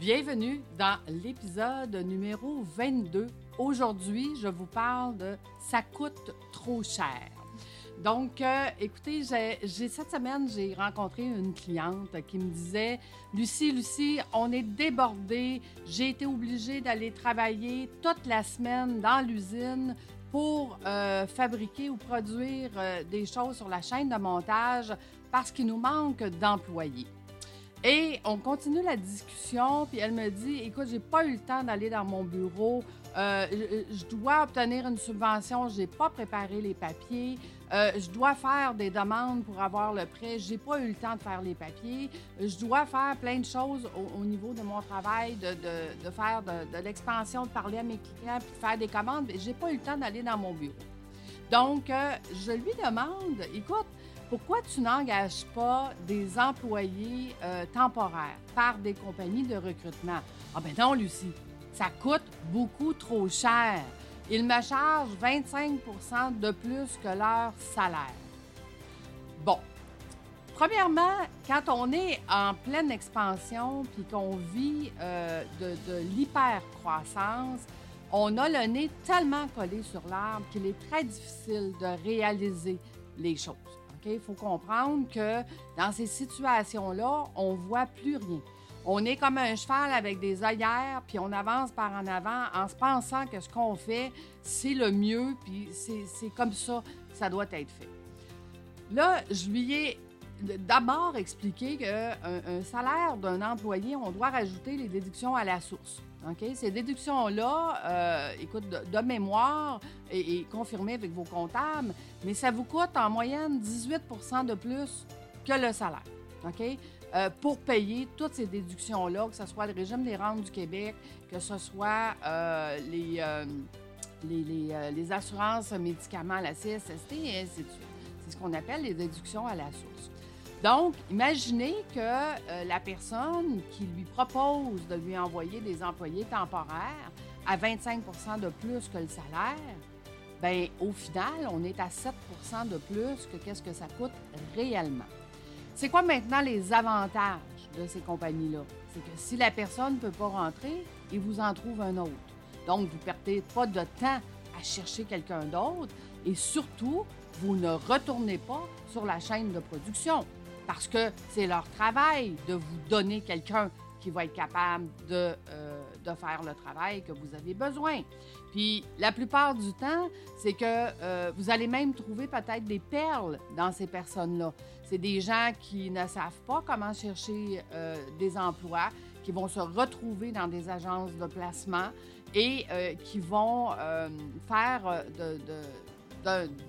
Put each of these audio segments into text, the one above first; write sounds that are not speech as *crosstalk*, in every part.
Bienvenue dans l'épisode numéro 22. Aujourd'hui, je vous parle de Ça coûte trop cher. Donc, euh, écoutez, j'ai cette semaine, j'ai rencontré une cliente qui me disait Lucie, Lucie, on est débordé. J'ai été obligée d'aller travailler toute la semaine dans l'usine pour euh, fabriquer ou produire euh, des choses sur la chaîne de montage parce qu'il nous manque d'employés. Et on continue la discussion, puis elle me dit Écoute, j'ai pas eu le temps d'aller dans mon bureau. Euh, je dois obtenir une subvention, j'ai pas préparé les papiers. Euh, je dois faire des demandes pour avoir le prêt, j'ai pas eu le temps de faire les papiers. Je dois faire plein de choses au, niveau de mon travail, de, de, faire de, l'expansion, de parler à mes clients, puis de faire des commandes. J'ai pas eu le temps d'aller dans mon bureau. Donc, euh, je lui demande Écoute, pourquoi tu n'engages pas des employés euh, temporaires par des compagnies de recrutement? Ah ben non, Lucie, ça coûte beaucoup trop cher. Ils me chargent 25% de plus que leur salaire. Bon. Premièrement, quand on est en pleine expansion puis qu'on vit euh, de, de l'hyper-croissance, on a le nez tellement collé sur l'arbre qu'il est très difficile de réaliser les choses. Il faut comprendre que dans ces situations-là, on ne voit plus rien. On est comme un cheval avec des œillères, puis on avance par en avant en se pensant que ce qu'on fait, c'est le mieux, puis c'est comme ça que ça doit être fait. Là, je lui ai d'abord expliqué qu'un un salaire d'un employé, on doit rajouter les déductions à la source. Ces déductions-là, euh, écoute, de, mémoire et, confirmées avec vos comptables, mais ça vous coûte en moyenne 18% de plus que le salaire. OK? Euh, pour payer toutes ces déductions-là, que ce soit le régime des rentes du Québec, que ce soit euh, les, les, les, assurances médicaments, la CSST et ainsi de suite. C'est ce qu'on appelle les déductions à la source. Donc, imaginez que euh, la personne qui lui propose de lui envoyer des employés temporaires à 25% de plus que le salaire, bien, au final, on est à 7% de plus que qu'est-ce que ça coûte réellement. C'est quoi maintenant les avantages de ces compagnies-là? C'est que si la personne ne peut pas rentrer, il vous en trouve un autre. Donc, vous ne perdez pas de temps à chercher quelqu'un d'autre et surtout, vous ne retournez pas sur la chaîne de production parce que c'est leur travail de vous donner quelqu'un qui va être capable de, euh, de, faire le travail que vous avez besoin. Puis la plupart du temps, c'est que euh, vous allez même trouver peut-être des perles dans ces personnes-là. C'est des gens qui ne savent pas comment chercher euh, des emplois, qui vont se retrouver dans des agences de placement et qui vont faire de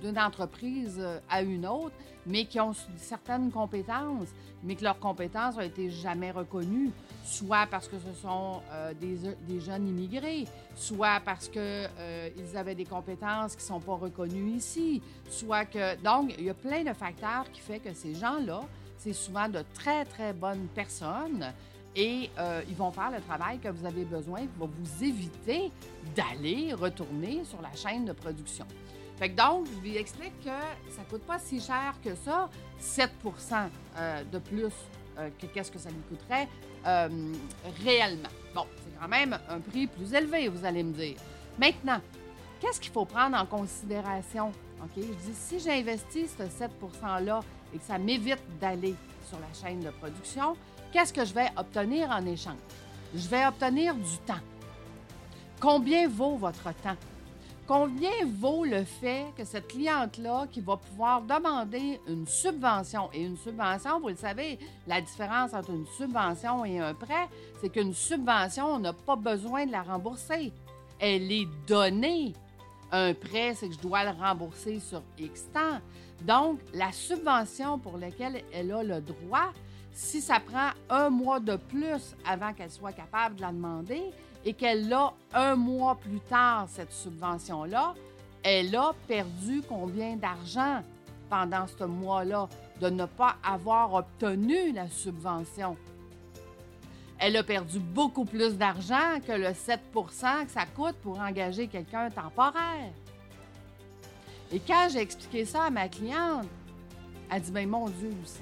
d'une entreprise euh, à une autre, mais qui ont certaines compétences, mais que leurs compétences ont été jamais reconnues, soit parce que ce sont euh, des, des, jeunes immigrés, soit parce qu'ils euh, avaient des compétences qui ne sont pas reconnues ici, soit que... Donc, il y a plein de facteurs qui font que ces gens-là, c'est souvent de très, très bonnes personnes et ils vont faire le travail que vous avez besoin, qui va vous éviter d'aller retourner sur la chaîne de production. Fait que donc, je lui explique que ça coûte pas si cher que ça, 7% euh, de plus euh, que qu'est-ce que ça lui coûterait euh, réellement. Bon, c'est quand même un prix plus élevé, vous allez me dire. Maintenant, qu'est-ce qu'il faut prendre en considération? OK? Je dis, si j'investis ce 7 %-là et que ça m'évite d'aller sur la chaîne de production, qu'est-ce que je vais obtenir en échange? Je vais obtenir du temps. Combien vaut votre temps? Combien vaut le fait que cette cliente-là qui va pouvoir demander une subvention, et une subvention, vous le savez, la différence entre une subvention et un prêt, c'est qu'une subvention, on n'a pas besoin de la rembourser. Elle est donnée. Un prêt, c'est que je dois le rembourser sur X temps. Donc, la subvention pour laquelle elle a le droit, si ça prend un mois de plus avant qu'elle soit capable de la demander, et qu'elle a un mois plus tard, cette subvention-là, elle a perdu combien d'argent pendant ce mois-là de ne pas avoir obtenu la subvention? Elle a perdu beaucoup plus d'argent que le 7% que ça coûte pour engager quelqu'un temporaire. Et quand j'ai expliqué ça à ma cliente, elle dit, ben mon Dieu, aussi,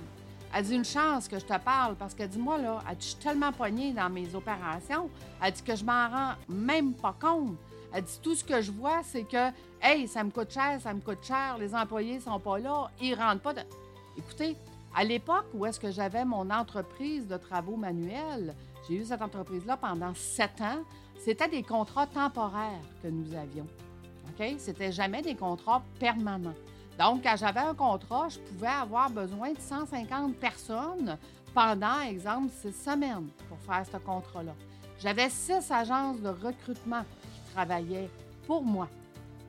Elle dit une chance que je te parle parce qu'elle dit moi là, elle dit, je suis tellement poignée dans mes opérations, elle dit que je m'en rends même pas compte. Elle dit tout ce que je vois, c'est que hey, ça me coûte cher, ça me coûte cher, les employés sont pas là, ils rentrent pas. De... Écoutez, à l'époque où est-ce que j'avais mon entreprise de travaux manuels, j'ai eu cette entreprise-là pendant sept ans. C'était des contrats temporaires que nous avions. OK? C'était jamais des contrats permanents. Donc, quand j'avais un contrat, je pouvais avoir besoin de 150 personnes pendant, exemple, six semaines pour faire ce contrat-là. J'avais six agences de recrutement qui travaillaient pour moi.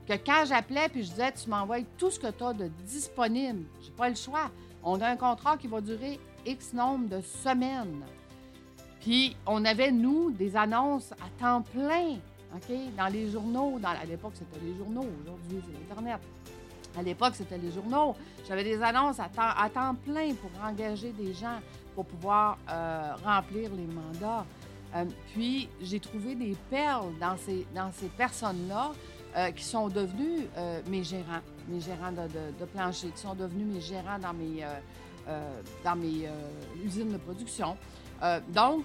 Que quand j'appelais puis je disais, tu m'envoies tout ce que tu as de disponible, j'ai pas le choix. On a un contrat qui va durer X nombre de semaines. Puis, on avait, nous, des annonces à temps plein, dans les journaux. À l'époque, c'était les journaux. Aujourd'hui, c'est l'Internet. À l'époque, c'était les journaux. J'avais des annonces à temps, plein pour engager des gens pour pouvoir euh, remplir les mandats. Euh, puis, j'ai trouvé des perles dans ces, personnes-là euh, qui sont devenues mes gérants, mes gérants de, plancher, qui sont devenus mes gérants dans mes usines de production. donc,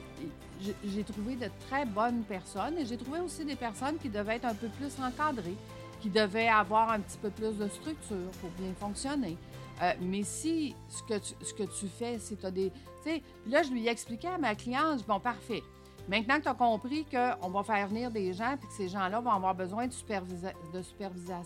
j'ai trouvé de très bonnes personnes et j'ai trouvé aussi des personnes qui devaient être un peu plus encadrées, qui devait avoir un petit peu plus de structure pour bien fonctionner. Euh, mais si ce que tu, ce que tu fais, c'est tu as des. Tu sais, là, je lui ai expliqué à ma cliente, bon, parfait. Maintenant que tu as compris qu'on va faire venir des gens et que ces gens-là vont avoir besoin de, supervisa de supervision,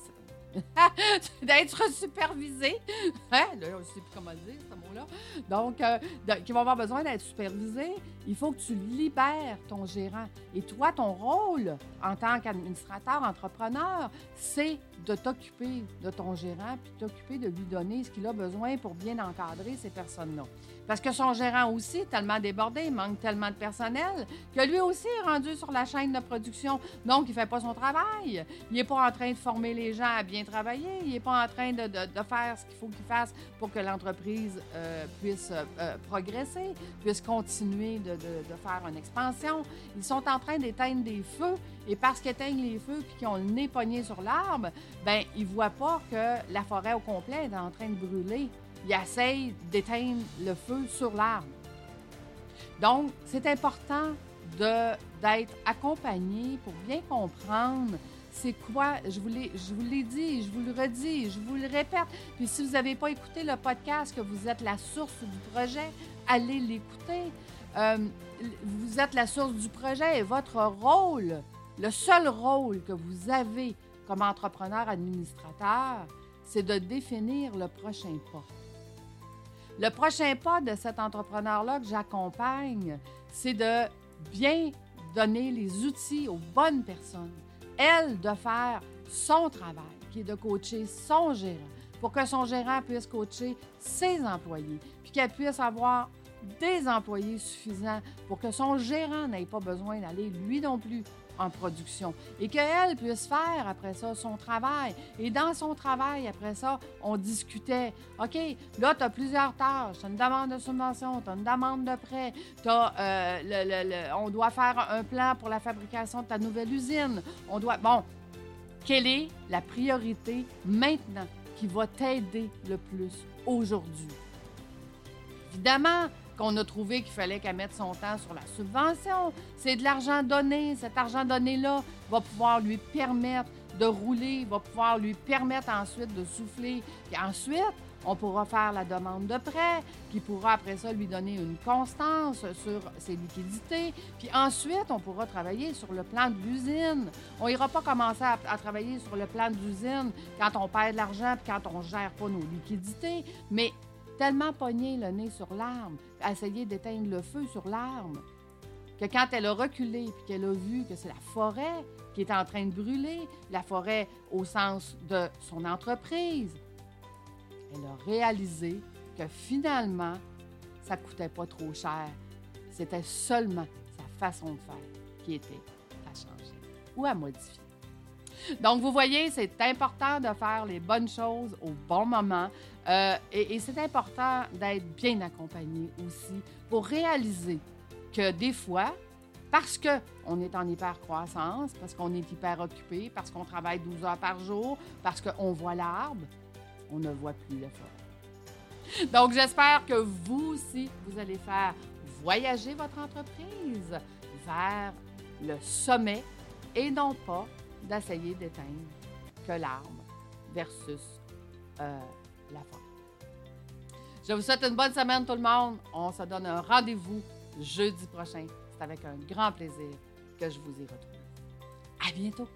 *laughs* d'être supervisé. *laughs* Hein? Là, je ne sais plus comment dire, ce mot-là. Donc, euh, qui vont avoir besoin d'être supervisés, il faut que tu libères ton gérant. Et toi, ton rôle en tant qu'administrateur, entrepreneur, c'est de t'occuper de ton gérant puis t'occuper de lui donner ce qu'il a besoin pour bien encadrer ces personnes-là. Parce que son gérant aussi est tellement débordé, il manque tellement de personnel, que lui aussi est rendu sur la chaîne de production. Donc, il ne fait pas son travail. Il n'est pas en train de former les gens à bien travailler. Il n'est pas en train de, faire ce qu'il faut qu'il fasse pour que l'entreprise euh, puisse euh, progresser, puisse continuer de, faire une expansion. Ils sont en train d'éteindre des feux et parce qu'ils éteignent les feux puis qu'ils ont le nez pogné sur l'arbre, ben ils ne voient pas que la forêt au complet est en train de brûler il essaye d'éteindre le feu sur l'arbre. Donc, c'est important d'être accompagné pour bien comprendre c'est quoi, je vous l'ai dit, je vous le redis, je vous le répète. Puis si vous n'avez pas écouté le podcast, que vous êtes la source du projet, allez l'écouter. Euh, vous êtes la source du projet et votre rôle, le seul rôle que vous avez comme entrepreneur administrateur, c'est de définir le prochain pas. Le prochain pas de cet entrepreneur-là que j'accompagne, c'est de bien donner les outils aux bonnes personnes. Elle, de faire son travail, qui est de coacher son gérant, pour que son gérant puisse coacher ses employés, puis qu'elle puisse avoir des employés suffisants pour que son gérant n'ait pas besoin d'aller lui non plus en production et qu'elle puisse faire après ça son travail. Et dans son travail, après ça, on discutait, OK, là, tu as plusieurs tâches, tu as une demande de subvention, tu as une demande de prêt, as, euh, le, on doit faire un plan pour la fabrication de ta nouvelle usine. On doit, bon, quelle est la priorité maintenant qui va t'aider le plus aujourd'hui? Évidemment, qu'on a trouvé qu'il fallait qu'elle mette son temps sur la subvention. C'est de l'argent donné. Cet argent donné-là va pouvoir lui permettre de rouler, va pouvoir lui permettre ensuite de souffler. Puis ensuite, on pourra faire la demande de prêt, qui pourra après ça lui donner une constance sur ses liquidités. Puis ensuite, on pourra travailler sur le plan de l'usine. On n'ira pas commencer à, travailler sur le plan de l'usine quand on perd de l'argent quand on ne gère pas nos liquidités, mais tellement pogné le nez sur l'arme, essayer d'éteindre le feu sur l'arme, que quand elle a reculé puis qu'elle a vu que c'est la forêt qui est en train de brûler, la forêt au sens de son entreprise, elle a réalisé que finalement, ça ne coûtait pas trop cher. C'était seulement sa façon de faire qui était à changer ou à modifier. Donc, vous voyez, c'est important de faire les bonnes choses au bon moment. Euh, et, c'est important d'être bien accompagné aussi pour réaliser que des fois, parce qu'on est en hyper-croissance, parce qu'on est hyper occupé, parce qu'on travaille 12 heures par jour, parce qu'on voit l'arbre, on ne voit plus la forêt. Donc, j'espère que vous aussi, vous allez faire voyager votre entreprise vers le sommet et non pas d'essayer d'éteindre que l'arme versus euh, la femme. Je vous souhaite une bonne semaine, tout le monde. On se donne un rendez-vous jeudi prochain. C'est avec un grand plaisir que je vous y retrouve. À bientôt!